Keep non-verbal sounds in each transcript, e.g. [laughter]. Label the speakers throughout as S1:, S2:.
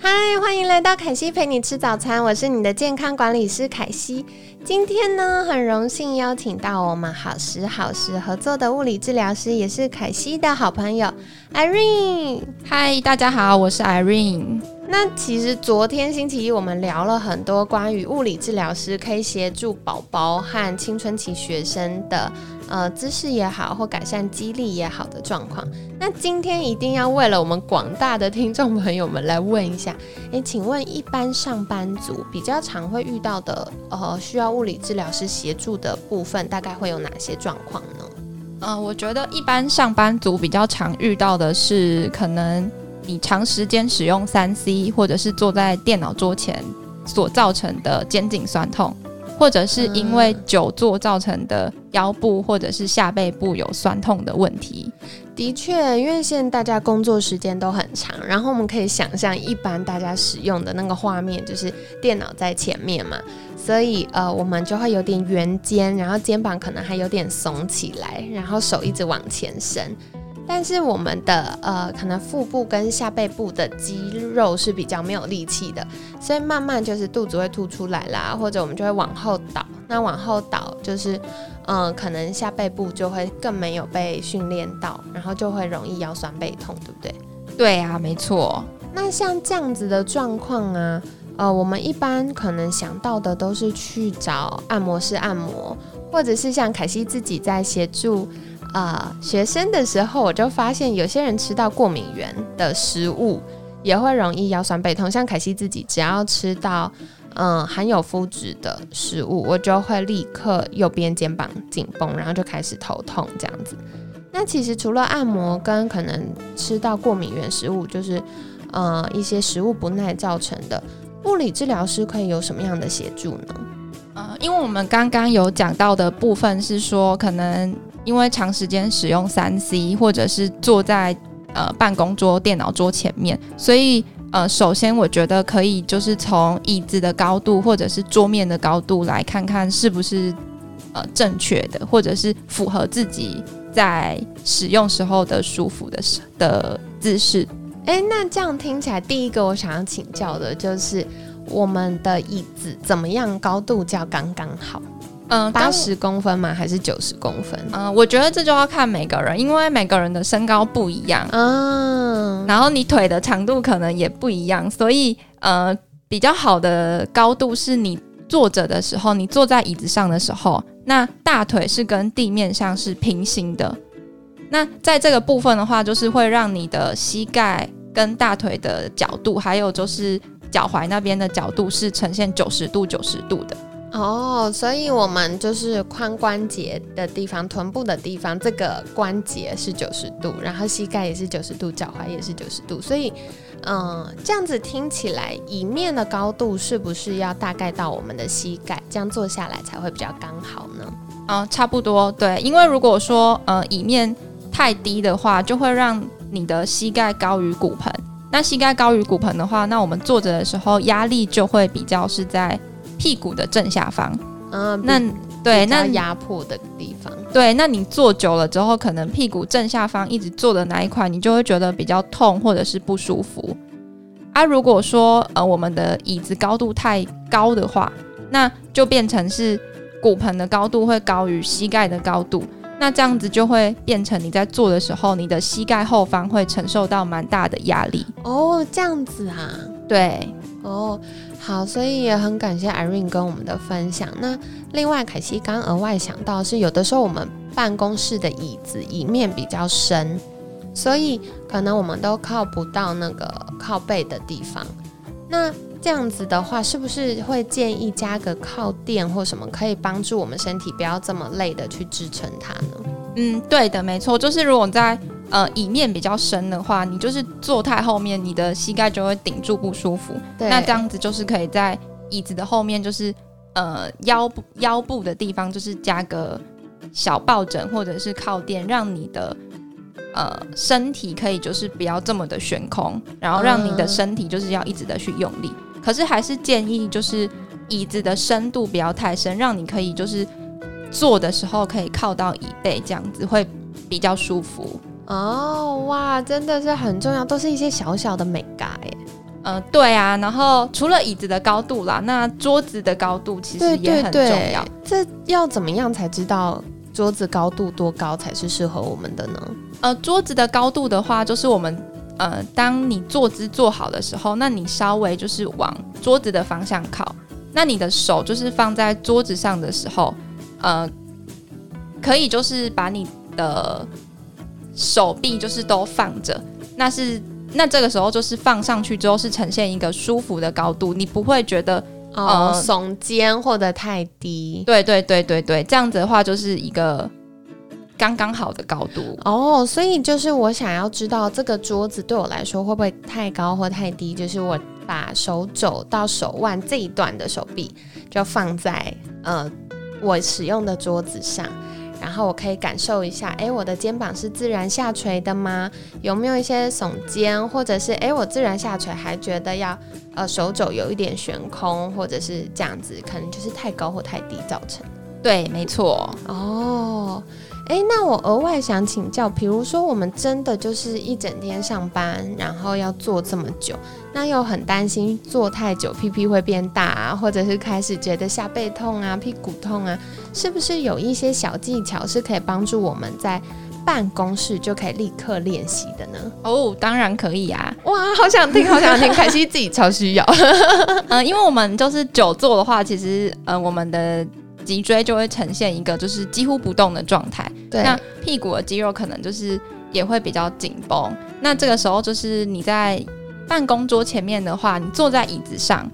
S1: 嗨，欢迎来到凯西陪你吃早餐，我是你的健康管理师凯西。今天呢，很荣幸邀请到我们好时好时合作的物理治疗师，也是凯西的好朋友 Irene。
S2: 嗨，大家好，我是 Irene。
S1: 那其实昨天星期一，我们聊了很多关于物理治疗师可以协助宝宝和青春期学生的呃姿势也好，或改善肌力也好的状况。那今天一定要为了我们广大的听众朋友们来问一下，诶，请问一般上班族比较常会遇到的呃需要物理治疗师协助的部分，大概会有哪些状况呢？
S2: 呃，我觉得一般上班族比较常遇到的是可能。你长时间使用三 C，或者是坐在电脑桌前所造成的肩颈酸痛，或者是因为久坐造成的腰部或者是下背部有酸痛的问题。
S1: 的确，因为现在大家工作时间都很长，然后我们可以想象，一般大家使用的那个画面就是电脑在前面嘛，所以呃，我们就会有点圆肩，然后肩膀可能还有点耸起来，然后手一直往前伸。但是我们的呃，可能腹部跟下背部的肌肉是比较没有力气的，所以慢慢就是肚子会凸出来啦，或者我们就会往后倒。那往后倒就是，嗯，可能下背部就会更没有被训练到，然后就会容易腰酸背痛，对不对？
S2: 对啊，没错。
S1: 那像这样子的状况啊，呃，我们一般可能想到的都是去找按摩师按摩，或者是像凯西自己在协助。啊，学生的时候我就发现，有些人吃到过敏源的食物也会容易腰酸背痛。像凯西自己，只要吃到嗯含有麸质的食物，我就会立刻右边肩膀紧绷，然后就开始头痛这样子。那其实除了按摩跟可能吃到过敏源食物，就是呃一些食物不耐造成的，物理治疗师可以有什么样的协助呢？
S2: 呃，因为我们刚刚有讲到的部分是说，可能。因为长时间使用三 C，或者是坐在呃办公桌、电脑桌前面，所以呃，首先我觉得可以就是从椅子的高度或者是桌面的高度来看看是不是呃正确的，或者是符合自己在使用时候的舒服的的姿势。
S1: 哎，那这样听起来，第一个我想要请教的就是我们的椅子怎么样高度叫刚刚好？嗯，八十公分吗？还是九十公分？
S2: 嗯，我觉得这就要看每个人，因为每个人的身高不一样，嗯，然后你腿的长度可能也不一样，所以呃，比较好的高度是你坐着的时候，你坐在椅子上的时候，那大腿是跟地面上是平行的。那在这个部分的话，就是会让你的膝盖跟大腿的角度，还有就是脚踝那边的角度是呈现九十度、九十度的。
S1: 哦，所以我们就是髋关节的地方、臀部的地方，这个关节是九十度，然后膝盖也是九十度，脚踝也是九十度。所以，嗯，这样子听起来，椅面的高度是不是要大概到我们的膝盖，这样坐下来才会比较刚好呢？
S2: 嗯，差不多，对。因为如果说呃椅面太低的话，就会让你的膝盖高于骨盆。那膝盖高于骨盆的话，那我们坐着的时候压力就会比较是在。屁股的正下方，
S1: 嗯，那对，那压迫的地方，
S2: 对，那你坐久了之后，可能屁股正下方一直坐的那一块，你就会觉得比较痛或者是不舒服。啊，如果说呃我们的椅子高度太高的话，那就变成是骨盆的高度会高于膝盖的高度，那这样子就会变成你在坐的时候，你的膝盖后方会承受到蛮大的压力。
S1: 哦，这样子啊，
S2: 对，
S1: 哦。好，所以也很感谢 Irene 跟我们的分享。那另外，凯西刚额外想到是，有的时候我们办公室的椅子椅面比较深，所以可能我们都靠不到那个靠背的地方。那这样子的话，是不是会建议加个靠垫或什么，可以帮助我们身体不要这么累的去支撑它呢？
S2: 嗯，对的，没错，就是如果在呃椅面比较深的话，你就是坐太后面，你的膝盖就会顶住不舒服。那这样子就是可以在椅子的后面，就是呃腰部腰部的地方，就是加个小抱枕或者是靠垫，让你的呃身体可以就是不要这么的悬空，然后让你的身体就是要一直的去用力。可是还是建议就是椅子的深度不要太深，让你可以就是坐的时候可以靠到椅背，这样子会比较舒服。
S1: 哦，哇，真的是很重要，都是一些小小的美感耶。
S2: 嗯，对啊，然后除了椅子的高度啦，那桌子的高度其实也很重要。
S1: 这要怎么样才知道桌子高度多高才是适合我们的呢？
S2: 呃，桌子的高度的话，就是我们呃，当你坐姿坐好的时候，那你稍微就是往桌子的方向靠，那你的手就是放在桌子上的时候，呃，可以就是把你的手臂就是都放着，那是。那这个时候就是放上去之后是呈现一个舒服的高度，你不会觉得
S1: 呃耸肩或者太低。
S2: 对对对对对，这样子的话就是一个刚刚好的高度。
S1: 哦，所以就是我想要知道这个桌子对我来说会不会太高或太低，就是我把手肘到手腕这一段的手臂就放在呃我使用的桌子上。然后我可以感受一下，哎，我的肩膀是自然下垂的吗？有没有一些耸肩，或者是哎，我自然下垂还觉得要呃手肘有一点悬空，或者是这样子，可能就是太高或太低造成。
S2: 对，没错。
S1: 哦。哎，那我额外想请教，比如说我们真的就是一整天上班，然后要坐这么久，那又很担心坐太久屁屁会变大啊，或者是开始觉得下背痛啊、屁股痛啊，是不是有一些小技巧是可以帮助我们在办公室就可以立刻练习的呢？
S2: 哦，当然可以啊！
S1: 哇，好想听，好想听，凯西自己超需要。
S2: 嗯，[laughs] 因为我们就是久坐的话，其实呃，我们的。脊椎就会呈现一个就是几乎不动的状态，那屁股的肌肉可能就是也会比较紧绷。那这个时候就是你在办公桌前面的话，你坐在椅子上，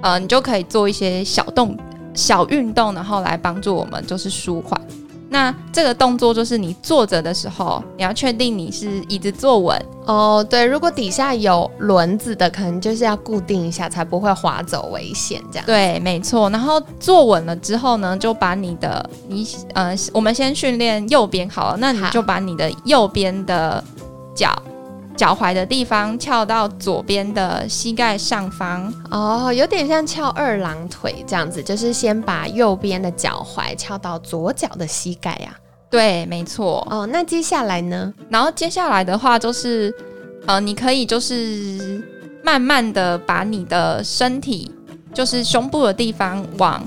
S2: 呃，你就可以做一些小动小运动，然后来帮助我们就是舒缓。那这个动作就是你坐着的时候，你要确定你是椅子坐稳
S1: 哦。对，如果底下有轮子的，可能就是要固定一下，才不会滑走危险这样。
S2: 对，没错。然后坐稳了之后呢，就把你的你呃，我们先训练右边好了，那你就把你的右边的脚。脚踝的地方翘到左边的膝盖上方
S1: 哦，有点像翘二郎腿这样子，就是先把右边的脚踝翘到左脚的膝盖呀。
S2: 对，没错。
S1: 哦，那接下来呢？
S2: 然后接下来的话就是，呃，你可以就是慢慢的把你的身体，就是胸部的地方往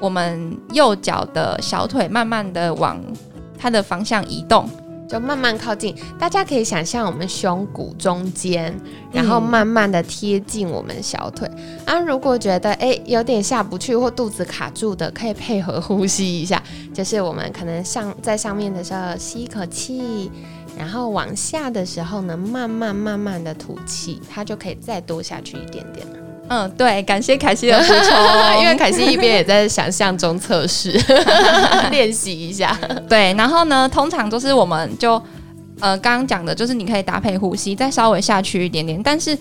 S2: 我们右脚的小腿慢慢的往它的方向移动。
S1: 就慢慢靠近，大家可以想象我们胸骨中间，然后慢慢的贴近我们小腿。啊，如果觉得哎有点下不去或肚子卡住的，可以配合呼吸一下，就是我们可能上在上面的时候吸一口气，然后往下的时候呢，慢慢慢慢的吐气，它就可以再多下去一点点。
S2: 嗯，对，感谢凯西的补充，[laughs]
S1: 因为凯西一边也在想象中测试 [laughs] 练习一下。
S2: 对，然后呢，通常都是我们就呃刚刚讲的，就是你可以搭配呼吸，再稍微下去一点点。但是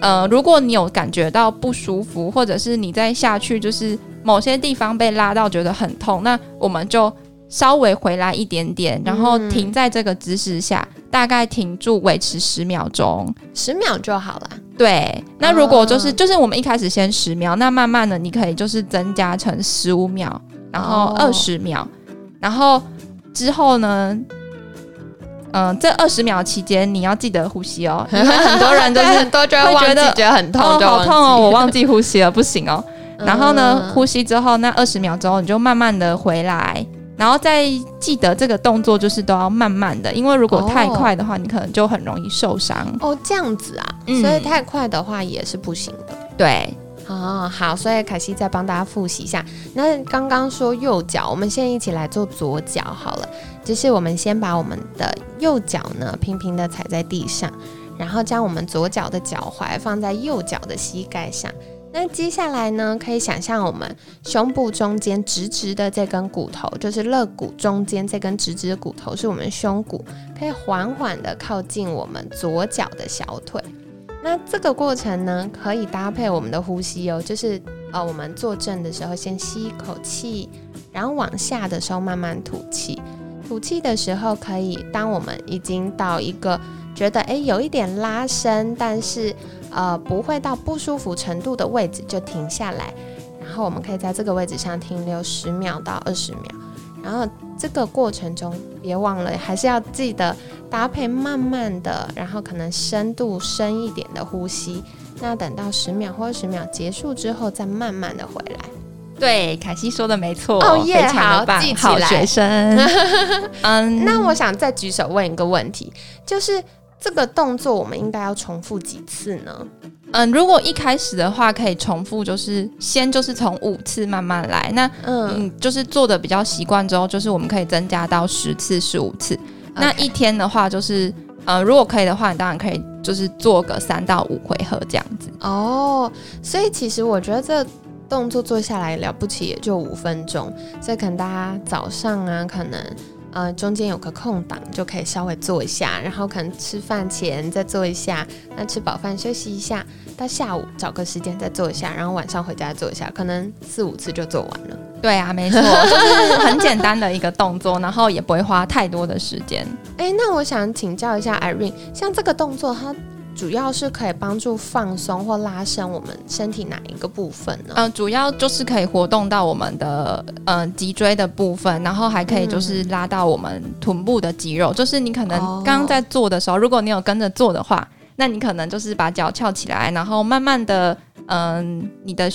S2: 呃，如果你有感觉到不舒服，或者是你再下去就是某些地方被拉到觉得很痛，那我们就。稍微回来一点点，然后停在这个姿势下，大概停住维持十秒钟，
S1: 十秒就好了。
S2: 对，那如果就是就是我们一开始先十秒，那慢慢的你可以就是增加成十五秒，然后二十秒，然后之后呢，嗯，这二十秒期间你要记得呼吸哦，[laughs] 因为很多人就是
S1: 很多就会觉得觉得很痛，
S2: 好痛哦，我忘记呼吸了，不行哦。[laughs] 然后呢，呼吸之后那二十秒之后，你就慢慢的回来。然后再记得这个动作就是都要慢慢的，因为如果太快的话，你可能就很容易受伤。
S1: 哦，这样子啊，所以太快的话也是不行的。
S2: 对，
S1: 哦，好，所以凯西再帮大家复习一下。那刚刚说右脚，我们现在一起来做左脚好了。就是我们先把我们的右脚呢平平的踩在地上，然后将我们左脚的脚踝放在右脚的膝盖上。那接下来呢？可以想象我们胸部中间直直的这根骨头，就是肋骨中间这根直直的骨头，是我们胸骨，可以缓缓的靠近我们左脚的小腿。那这个过程呢，可以搭配我们的呼吸哦，就是呃，我们坐正的时候先吸一口气，然后往下的时候慢慢吐气。吐气的时候可以，当我们已经到一个觉得诶有一点拉伸，但是呃不会到不舒服程度的位置，就停下来。然后我们可以在这个位置上停留十秒到二十秒。然后这个过程中，别忘了还是要记得搭配慢慢的，然后可能深度深一点的呼吸。那等到十秒或二十秒结束之后，再慢慢的回来。
S2: 对，凯西说的没错。
S1: 哦耶，好，记起来。
S2: 好学生。
S1: 嗯，那我想再举手问一个问题，就是这个动作我们应该要重复几次呢？
S2: 嗯，如果一开始的话，可以重复，就是先就是从五次慢慢来。那嗯，就是做的比较习惯之后，就是我们可以增加到十次、十五次。那一天的话，就是呃，如果可以的话，你当然可以就是做个三到五回合这样子。
S1: 哦，所以其实我觉得这动作做下来了不起也就五分钟，所以可能大家早上啊，可能。呃，中间有个空档就可以稍微做一下，然后可能吃饭前再做一下，那吃饱饭休息一下，到下午找个时间再做一下，然后晚上回家做一下，可能四五次就做完了。
S2: 对啊，没错，就是很简单的一个动作，然后也不会花太多的时间。[laughs]
S1: 哎，那我想请教一下 Irene，像这个动作它。主要是可以帮助放松或拉伸我们身体哪一个部分呢？
S2: 嗯，主要就是可以活动到我们的呃脊椎的部分，然后还可以就是拉到我们臀部的肌肉。就是你可能刚刚在做的时候，如果你有跟着做的话，那你可能就是把脚翘起来，然后慢慢的，嗯，你的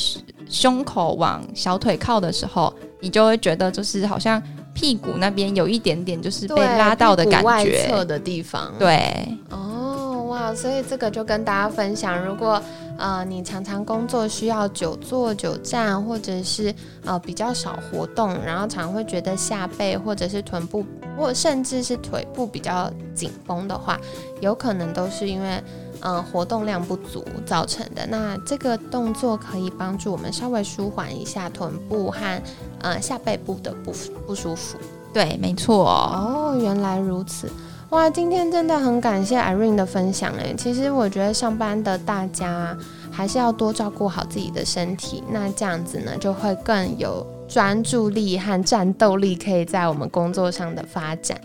S2: 胸口往小腿靠的时候，你就会觉得就是好像屁股那边有一点点就是被拉到的感觉，外
S1: 侧的地方。
S2: 对，
S1: 哦。哇，所以这个就跟大家分享，如果呃你常常工作需要久坐久站，或者是呃比较少活动，然后常会觉得下背或者是臀部或甚至是腿部比较紧绷的话，有可能都是因为嗯活动量不足造成的。那这个动作可以帮助我们稍微舒缓一下臀部和呃下背部的不不舒服。
S2: 对，没错。
S1: 哦，原来如此。哇，今天真的很感谢 Irene 的分享诶。其实我觉得上班的大家还是要多照顾好自己的身体，那这样子呢就会更有专注力和战斗力，可以在我们工作上的发展。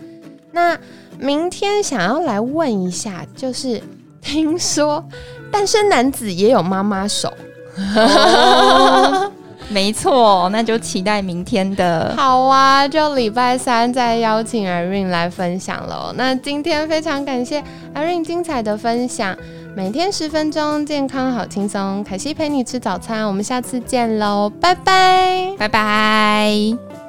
S1: 那明天想要来问一下，就是听说单身男子也有妈妈手。[laughs]
S2: 没错，那就期待明天的。
S1: 好啊，就礼拜三再邀请 Irene 来分享喽。那今天非常感谢 Irene 精彩的分享，每天十分钟，健康好轻松。凯西陪你吃早餐，我们下次见喽，拜拜，
S2: 拜拜。